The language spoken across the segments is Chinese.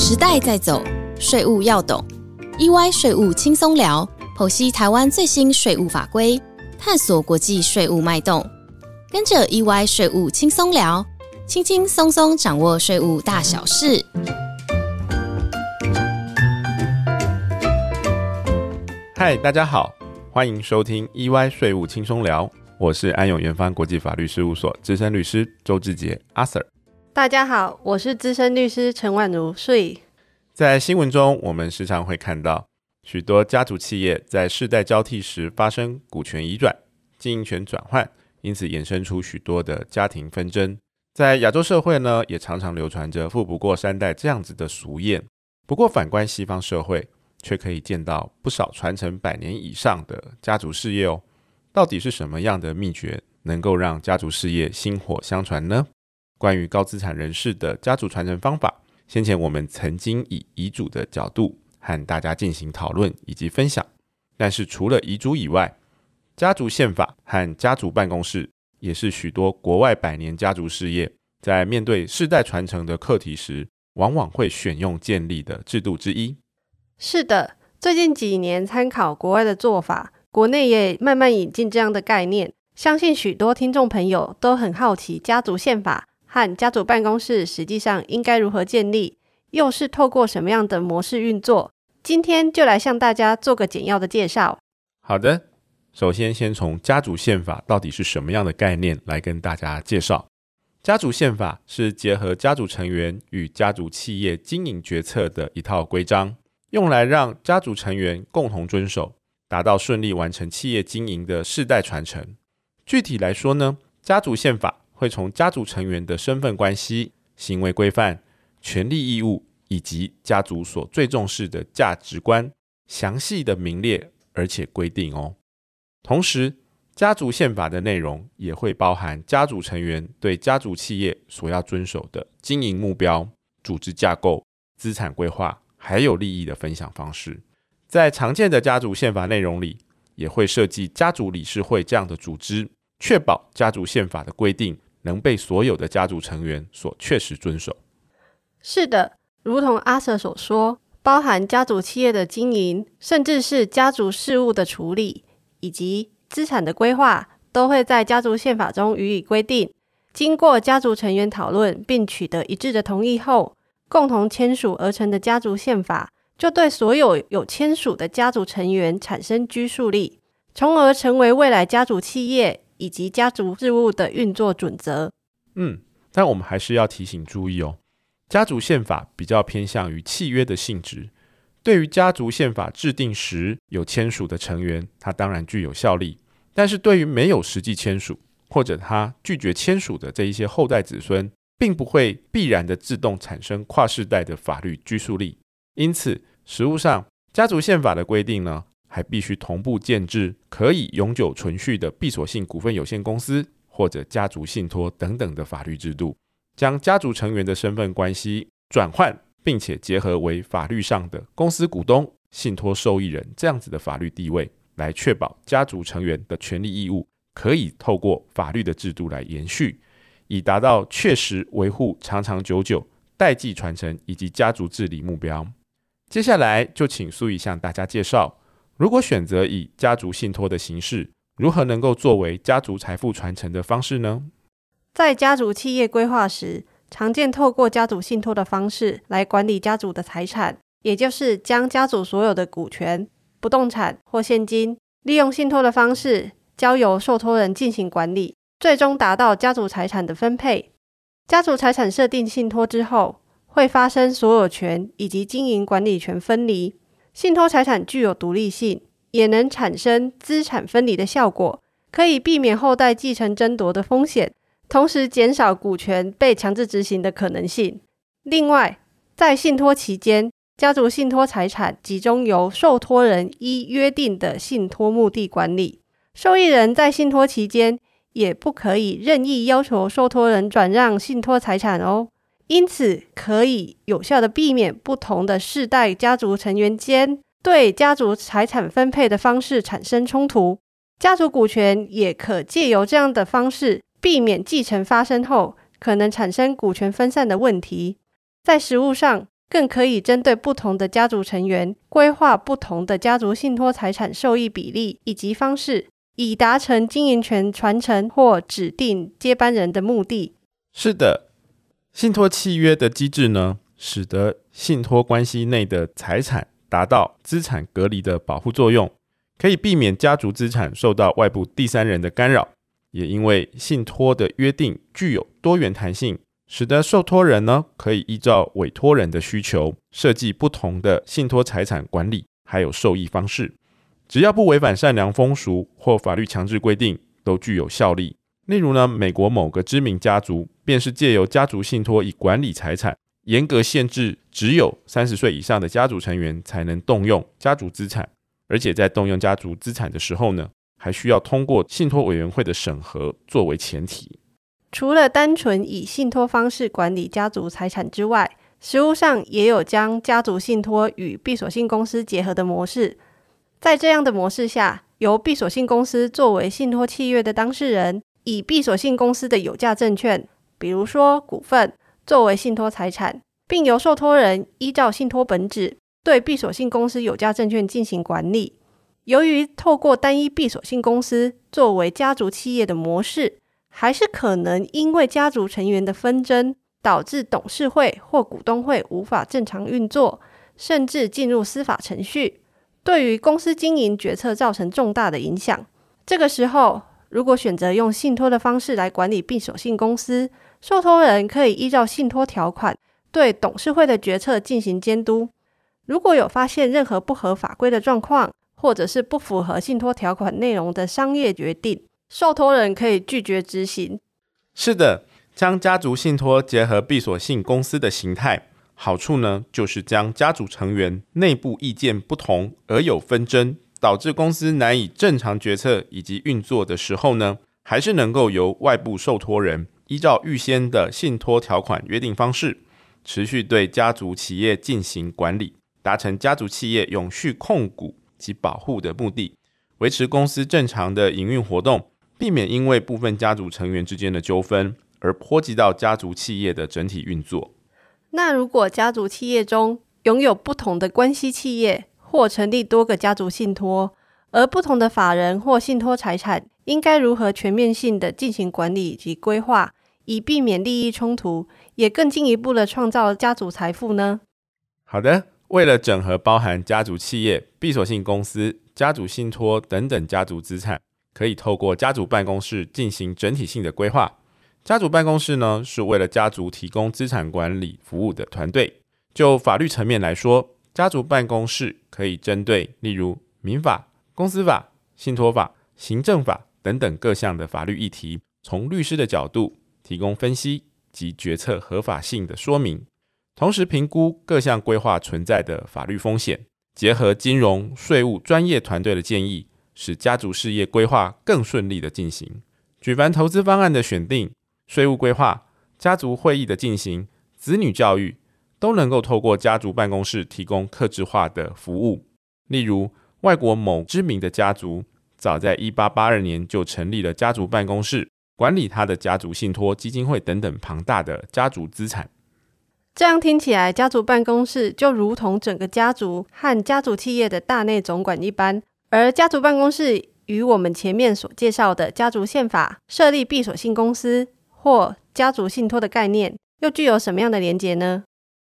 时代在走，税务要懂。EY 税务轻松聊，剖析台湾最新税务法规，探索国际税务脉动。跟着 EY 税务轻松聊，轻轻松松掌握税务大小事。嗨，大家好，欢迎收听 EY 税务轻松聊，我是安永元方国际法律事务所资深律师周志杰阿 Sir。大家好，我是资深律师陈婉如。睡在新闻中，我们时常会看到许多家族企业在世代交替时发生股权移转、经营权转换，因此衍生出许多的家庭纷争。在亚洲社会呢，也常常流传着“富不过三代”这样子的俗谚。不过，反观西方社会，却可以见到不少传承百年以上的家族事业哦。到底是什么样的秘诀，能够让家族事业薪火相传呢？关于高资产人士的家族传承方法，先前我们曾经以遗嘱的角度和大家进行讨论以及分享。但是除了遗嘱以外，家族宪法和家族办公室也是许多国外百年家族事业在面对世代传承的课题时，往往会选用建立的制度之一。是的，最近几年参考国外的做法，国内也慢慢引进这样的概念。相信许多听众朋友都很好奇家族宪法。和家族办公室实际上应该如何建立，又是透过什么样的模式运作？今天就来向大家做个简要的介绍。好的，首先先从家族宪法到底是什么样的概念来跟大家介绍。家族宪法是结合家族成员与家族企业经营决策的一套规章，用来让家族成员共同遵守，达到顺利完成企业经营的世代传承。具体来说呢，家族宪法。会从家族成员的身份关系、行为规范、权利义务以及家族所最重视的价值观，详细的名列而且规定哦。同时，家族宪法的内容也会包含家族成员对家族企业所要遵守的经营目标、组织架构、资产规划，还有利益的分享方式。在常见的家族宪法内容里，也会设计家族理事会这样的组织，确保家族宪法的规定。能被所有的家族成员所确实遵守。是的，如同阿 Sir 所说，包含家族企业的经营，甚至是家族事务的处理，以及资产的规划，都会在家族宪法中予以规定。经过家族成员讨论并取得一致的同意后，共同签署而成的家族宪法，就对所有有签署的家族成员产生拘束力，从而成为未来家族企业。以及家族事务的运作准则。嗯，但我们还是要提醒注意哦，家族宪法比较偏向于契约的性质。对于家族宪法制定时有签署的成员，它当然具有效力；但是对于没有实际签署或者他拒绝签署的这一些后代子孙，并不会必然的自动产生跨世代的法律拘束力。因此，实务上家族宪法的规定呢？还必须同步建制可以永久存续的闭锁性股份有限公司或者家族信托等等的法律制度，将家族成员的身份关系转换，并且结合为法律上的公司股东、信托受益人这样子的法律地位，来确保家族成员的权利义务可以透过法律的制度来延续，以达到确实维护长长久久代际传承以及家族治理目标。接下来就请苏怡向大家介绍。如果选择以家族信托的形式，如何能够作为家族财富传承的方式呢？在家族企业规划时，常见透过家族信托的方式来管理家族的财产，也就是将家族所有的股权、不动产或现金，利用信托的方式交由受托人进行管理，最终达到家族财产的分配。家族财产设定信托之后，会发生所有权以及经营管理权分离。信托财产具有独立性，也能产生资产分离的效果，可以避免后代继承争夺的风险，同时减少股权被强制执行的可能性。另外，在信托期间，家族信托财产集中由受托人依约定的信托目的管理，受益人在信托期间也不可以任意要求受托人转让信托财产哦。因此，可以有效的避免不同的世代家族成员间对家族财产分配的方式产生冲突。家族股权也可借由这样的方式避免继承发生后可能产生股权分散的问题。在实务上，更可以针对不同的家族成员，规划不同的家族信托财产受益比例以及方式，以达成经营权传承或指定接班人的目的。是的，信托契约的机制呢，使得信托关系内的财产达到资产隔离的保护作用，可以避免家族资产受到外部第三人的干扰。也因为信托的约定具有多元弹性。使得受托人呢可以依照委托人的需求设计不同的信托财产管理还有受益方式，只要不违反善良风俗或法律强制规定，都具有效力。例如呢，美国某个知名家族便是借由家族信托以管理财产，严格限制只有三十岁以上的家族成员才能动用家族资产，而且在动用家族资产的时候呢，还需要通过信托委员会的审核作为前提。除了单纯以信托方式管理家族财产之外，实务上也有将家族信托与闭锁性公司结合的模式。在这样的模式下，由闭锁性公司作为信托契约的当事人，以闭锁性公司的有价证券，比如说股份，作为信托财产，并由受托人依照信托本质对闭锁性公司有价证券进行管理。由于透过单一闭锁性公司作为家族企业的模式。还是可能因为家族成员的纷争，导致董事会或股东会无法正常运作，甚至进入司法程序，对于公司经营决策造成重大的影响。这个时候，如果选择用信托的方式来管理闭锁性公司，受托人可以依照信托条款对董事会的决策进行监督。如果有发现任何不合法规的状况，或者是不符合信托条款内容的商业决定，受托人可以拒绝执行。是的，将家族信托结合闭锁性公司的形态，好处呢，就是将家族成员内部意见不同而有纷争，导致公司难以正常决策以及运作的时候呢，还是能够由外部受托人依照预先的信托条款约定方式，持续对家族企业进行管理，达成家族企业永续控股及保护的目的，维持公司正常的营运活动。避免因为部分家族成员之间的纠纷而波及到家族企业的整体运作。那如果家族企业中拥有不同的关系企业，或成立多个家族信托，而不同的法人或信托财产，应该如何全面性的进行管理及规划，以避免利益冲突，也更进一步的创造家族财富呢？好的，为了整合包含家族企业、闭锁性公司、家族信托等等家族资产。可以透过家族办公室进行整体性的规划。家族办公室呢，是为了家族提供资产管理服务的团队。就法律层面来说，家族办公室可以针对例如民法、公司法、信托法、行政法等等各项的法律议题，从律师的角度提供分析及决策合法性的说明，同时评估各项规划存在的法律风险，结合金融、税务专业团队的建议。使家族事业规划更顺利的进行，举凡投资方案的选定、税务规划、家族会议的进行、子女教育，都能够透过家族办公室提供客制化的服务。例如，外国某知名的家族，早在一八八二年就成立了家族办公室，管理他的家族信托基金会等等庞大的家族资产。这样听起来，家族办公室就如同整个家族和家族企业的大内总管一般。而家族办公室与我们前面所介绍的家族宪法设立闭锁性公司或家族信托的概念，又具有什么样的连结呢？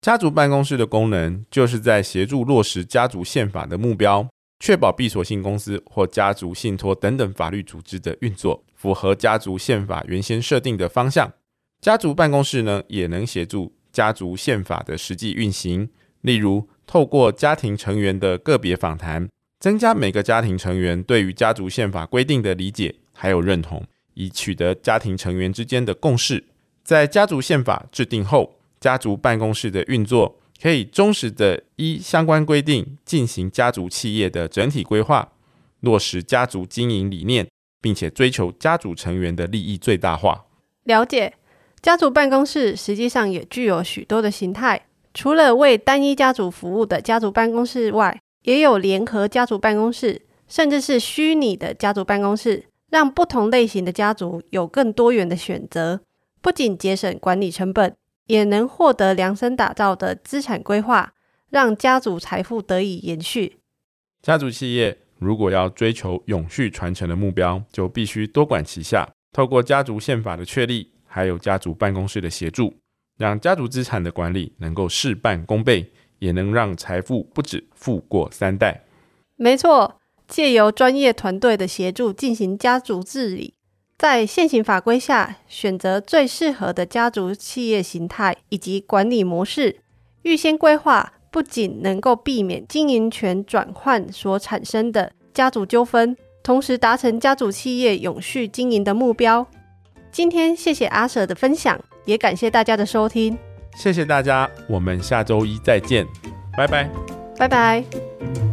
家族办公室的功能就是在协助落实家族宪法的目标，确保闭锁性公司或家族信托等等法律组织的运作符合家族宪法原先设定的方向。家族办公室呢，也能协助家族宪法的实际运行，例如透过家庭成员的个别访谈。增加每个家庭成员对于家族宪法规定的理解还有认同，以取得家庭成员之间的共识。在家族宪法制定后，家族办公室的运作可以忠实的依相关规定进行家族企业的整体规划，落实家族经营理念，并且追求家族成员的利益最大化。了解，家族办公室实际上也具有许多的形态，除了为单一家族服务的家族办公室外。也有联合家族办公室，甚至是虚拟的家族办公室，让不同类型的家族有更多元的选择，不仅节省管理成本，也能获得量身打造的资产规划，让家族财富得以延续。家族企业如果要追求永续传承的目标，就必须多管齐下，透过家族宪法的确立，还有家族办公室的协助，让家族资产的管理能够事半功倍，也能让财富不止富过三代。没错，借由专业团队的协助进行家族治理，在现行法规下选择最适合的家族企业形态以及管理模式，预先规划，不仅能够避免经营权转换所产生的家族纠纷，同时达成家族企业永续经营的目标。今天谢谢阿舍的分享，也感谢大家的收听，谢谢大家，我们下周一再见，拜拜。拜拜。